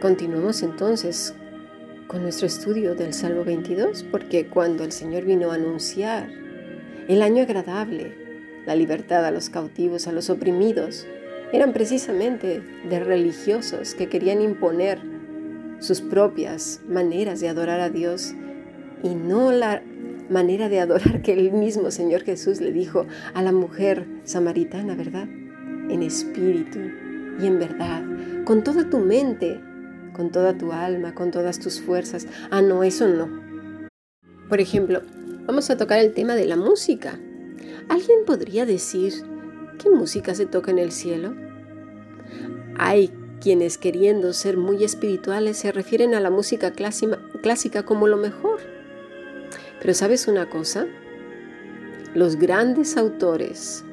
Continuamos entonces con nuestro estudio del Salmo 22, porque cuando el Señor vino a anunciar el año agradable, la libertad a los cautivos, a los oprimidos, eran precisamente de religiosos que querían imponer sus propias maneras de adorar a Dios y no la manera de adorar que el mismo Señor Jesús le dijo a la mujer samaritana, ¿verdad? En espíritu y en verdad, con toda tu mente, con toda tu alma, con todas tus fuerzas. Ah, no, eso no. Por ejemplo, vamos a tocar el tema de la música. ¿Alguien podría decir qué música se toca en el cielo? Hay quienes queriendo ser muy espirituales se refieren a la música clásica como lo mejor. Pero ¿sabes una cosa? Los grandes autores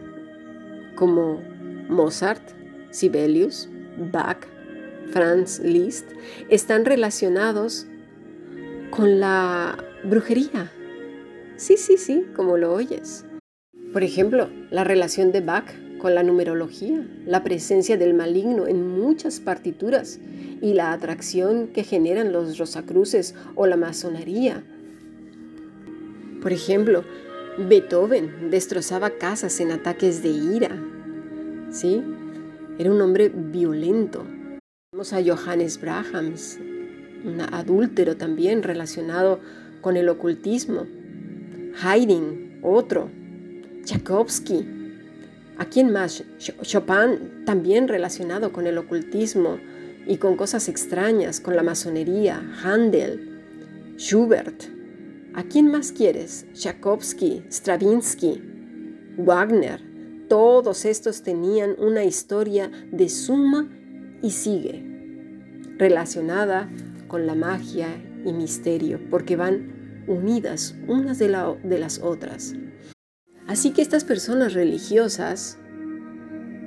como Mozart, Sibelius, Bach, Franz Liszt, están relacionados con la brujería. Sí, sí, sí, como lo oyes. Por ejemplo, la relación de Bach con la numerología, la presencia del maligno en muchas partituras y la atracción que generan los rosacruces o la masonería. Por ejemplo, Beethoven destrozaba casas en ataques de ira. ¿Sí? Era un hombre violento, Vemos a Johannes Brahms, un adúltero también relacionado con el ocultismo. Haydn, otro. Tchaikovsky. ¿A quién más? Chopin, también relacionado con el ocultismo y con cosas extrañas, con la masonería. Handel. Schubert. ¿A quién más quieres? Tchaikovsky, Stravinsky, Wagner. Todos estos tenían una historia de suma y sigue, relacionada con la magia y misterio, porque van unidas unas de, las otras. Así que estas personas religiosas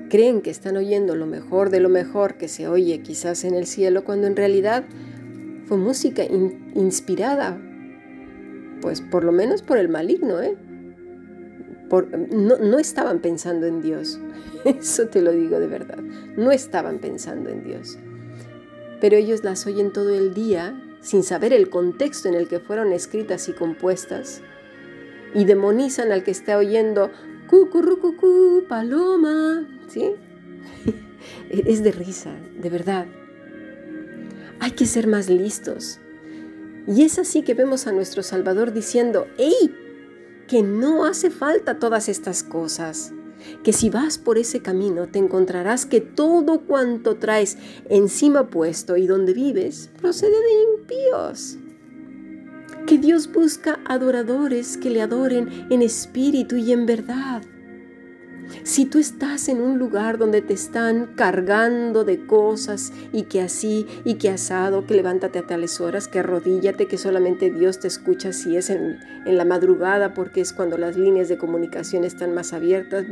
creen que están oyendo lo mejor de lo mejor que se oye quizás en el cielo, cuando en realidad fue música inspirada, pues por lo menos por el maligno, ¿eh? No, estaban pensando en Dios. Eso te lo digo de verdad. No estaban pensando en Dios. Pero ellos las oyen todo el día sin saber el contexto en el que fueron escritas y compuestas. Y demonizan al que está oyendo cucurrucucú, paloma. ¿Sí? Es de risa, de verdad. Hay que ser más listos. Y es así que vemos a nuestro Salvador diciendo, ¡Ey! Que no hace falta todas estas cosas, que si vas por ese camino te encontrarás que todo cuanto traes encima puesto y donde vives procede de impíos. Que Dios busca adoradores que le adoren en espíritu y en verdad si tú estás en un lugar donde te están cargando de cosas y que así y que asado, que levántate a tales horas, que arrodíllate, que solamente Dios te escucha si es en, la madrugada, porque es cuando las líneas de comunicación están más abiertas,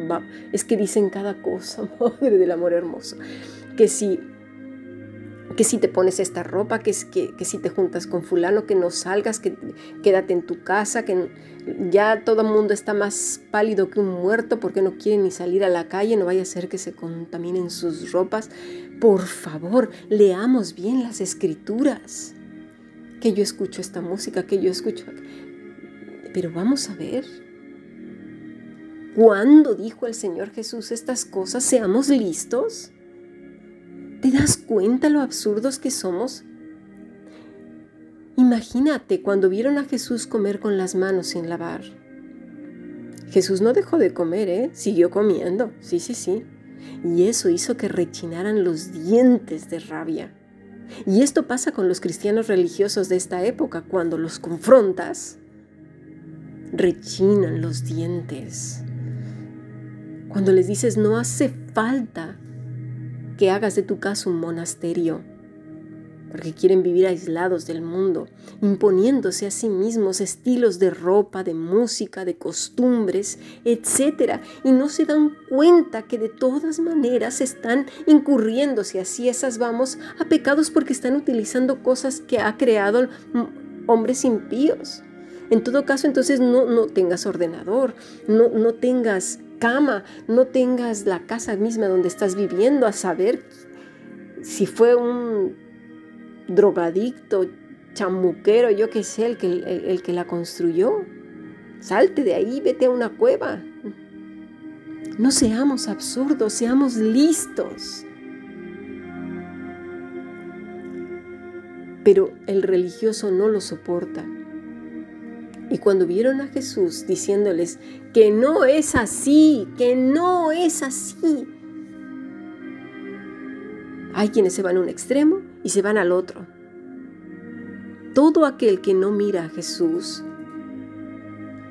es que dicen cada cosa, madre del amor hermoso, que si que si te pones esta ropa, que, que, que si te juntas con fulano, que no salgas, que quédate en tu casa, que ya todo el mundo está más pálido que un muerto porque no quiere ni salir a la calle, no vaya a ser que se contaminen sus ropas. Por favor, leamos bien las escrituras. Que yo escucho esta música, que yo escucho... Pero vamos a ver. ¿Cuándo dijo el Señor Jesús estas cosas? Seamos listos. ¿Te das cuenta lo absurdos que somos? Imagínate cuando vieron a Jesús comer con las manos sin lavar. Jesús no dejó de comer, ¿eh? Siguió comiendo, sí, sí, sí. Y eso hizo que rechinaran los dientes de rabia. Y esto pasa con los cristianos religiosos de esta época. Cuando los confrontas, rechinan los dientes. Cuando les dices, no hace falta que hagas de tu casa un monasterio, porque quieren vivir aislados del mundo, imponiéndose a sí mismos estilos de ropa, de música, de costumbres, etc. Y no se dan cuenta que de todas maneras están incurriendo, si así esas vamos, a pecados porque están utilizando cosas que ha creado hombres impíos. En todo caso, entonces no, no tengas ordenador, no, no tengas cama, no tengas la casa misma donde estás viviendo a saber si fue un drogadicto, chamuquero, yo qué sé, el que, el que la construyó. Salte de ahí, vete a una cueva. No seamos absurdos, seamos listos. Pero el religioso no lo soporta. Y cuando vieron a Jesús diciéndoles que no es así, que no es así, hay quienes se van a un extremo y se van al otro. Todo aquel que no mira a Jesús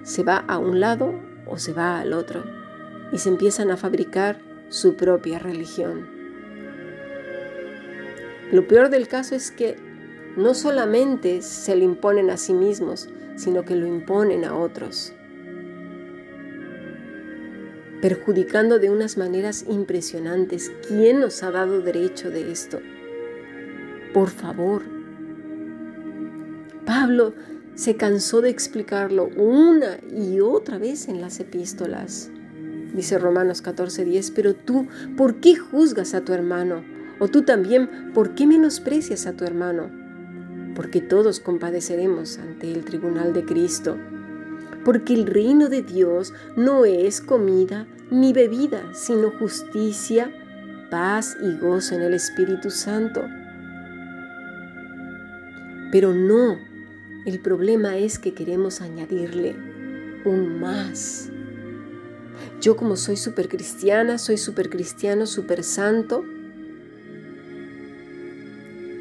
se va a un lado o se va al otro y se empiezan a fabricar su propia religión. Lo peor del caso es que no solamente se lo imponen a sí mismos, sino que lo imponen a otros, perjudicando de unas maneras impresionantes. ¿Quién nos ha dado derecho de esto? Por favor. Pablo se cansó de explicarlo una y otra vez en las epístolas. Dice Romanos 14:10, pero tú, ¿por qué juzgas a tu hermano? O tú también, ¿por qué menosprecias a tu hermano? Porque todos compadeceremos ante el tribunal de Cristo. Porque el reino de Dios no es comida ni bebida, sino justicia, paz y gozo en el Espíritu Santo. Pero no el problema es que queremos añadirle un más. Yo como soy súper cristiana, soy súper cristiano,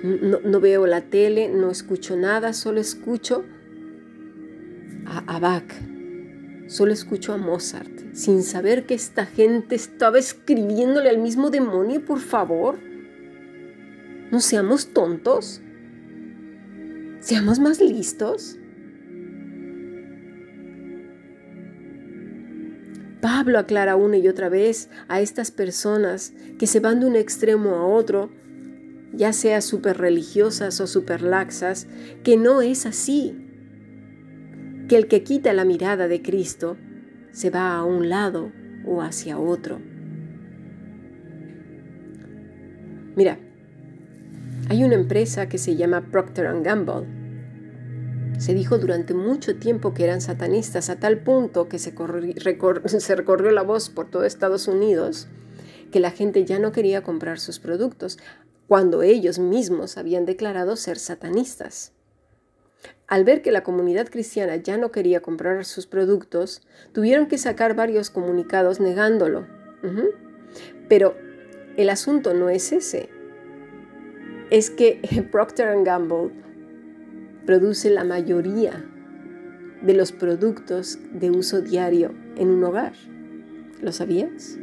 no, veo la tele, no escucho nada, solo escucho a, a Bach, solo escucho a Mozart, sin saber que esta gente estaba escribiéndole al mismo demonio, por favor. No seamos tontos. Seamos más listos. Pablo aclara una y otra vez a estas personas que se van de un extremo a otro, ya sea súper religiosas o súper laxas, que no es así. Que el que quita la mirada de Cristo se va a un lado o hacia otro. Mira, hay una empresa que se llama Procter ⁇ Gamble. Se dijo durante mucho tiempo que eran satanistas, a tal punto que se, se recorrió la voz por todo Estados Unidos que la gente ya no quería comprar sus productos, cuando ellos mismos habían declarado ser satanistas. Al ver que la comunidad cristiana ya no quería comprar sus productos, tuvieron que sacar varios comunicados negándolo. Pero el asunto no es ese es que Procter Gamble produce la mayoría de los productos de uso diario en un hogar. ¿Lo sabías?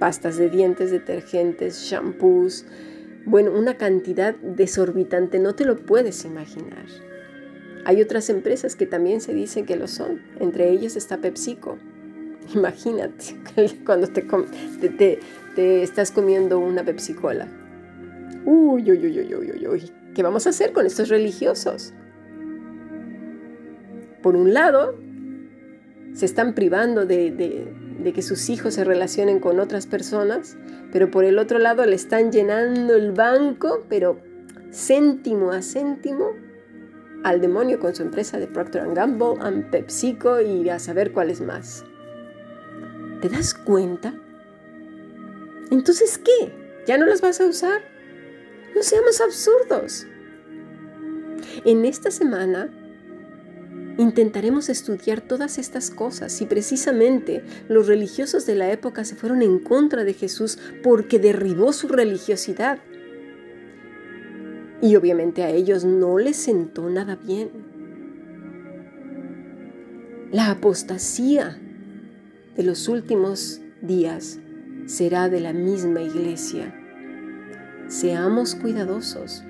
Pastas de dientes, detergentes, shampoos, bueno, una cantidad desorbitante, no te lo puedes imaginar. Hay otras empresas que también se dicen que lo son, entre ellas está PepsiCo. Imagínate cuando te, estás comiendo una Pepsi-Cola Uy, uy, uy, uy, uy, uy, ¿qué vamos a hacer con estos religiosos? Por un lado, se están privando de, que sus hijos se relacionen con otras personas, pero por el otro lado le están llenando el banco, pero céntimo a céntimo, al demonio con su empresa de Procter Gamble, a PepsiCo y a saber cuál es más. ¿Te das cuenta? Entonces, ¿qué? ¿Ya no las vas a usar? No seamos absurdos. En esta semana intentaremos estudiar todas estas cosas y precisamente los religiosos de la época se fueron en contra de Jesús porque derribó su religiosidad. Y obviamente a ellos no les sentó nada bien. La apostasía de los últimos días será de la misma iglesia. Seamos cuidadosos.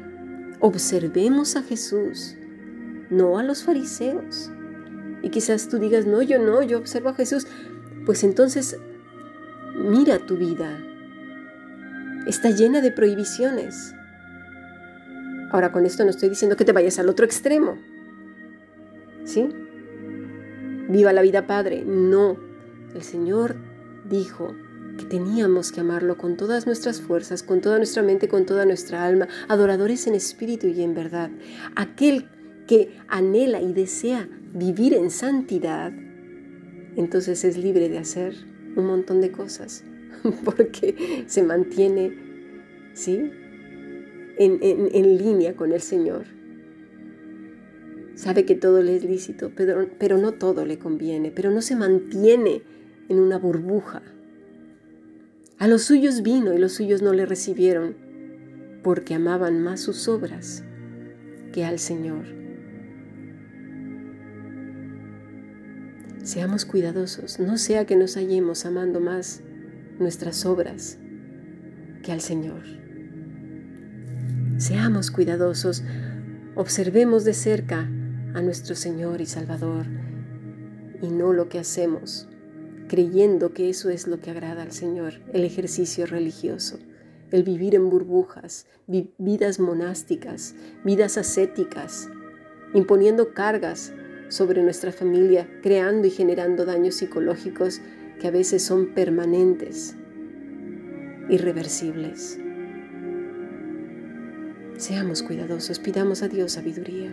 Observemos a Jesús, no a los fariseos. Y quizás tú digas, no, yo no, yo observo a Jesús. Pues entonces, mira tu vida. Está llena de prohibiciones. Ahora con esto no estoy diciendo que te vayas al otro extremo. ¿Sí? Viva la vida, Padre. No. El Señor dijo, que teníamos que amarlo con todas nuestras fuerzas, con toda nuestra mente, con toda nuestra alma, adoradores en espíritu y en verdad. Aquel que anhela y desea vivir en santidad, entonces es libre de hacer un montón de cosas, porque se mantiene, ¿sí? En, en línea con el Señor. Sabe que todo le es lícito, pero, pero no todo le conviene, pero no se mantiene en una burbuja. A los suyos vino y los suyos no le recibieron, porque amaban más sus obras que al Señor. Seamos cuidadosos, no sea que nos hallemos amando más nuestras obras que al Señor. Seamos cuidadosos, observemos de cerca a nuestro Señor y Salvador y no lo que hacemos, creyendo que eso es lo que agrada al Señor, el ejercicio religioso, el vivir en burbujas, vidas monásticas, vidas ascéticas, imponiendo cargas sobre nuestra familia, creando y generando daños psicológicos que a veces son permanentes, irreversibles. Seamos cuidadosos, pidamos a Dios sabiduría.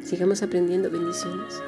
Sigamos aprendiendo bendiciones.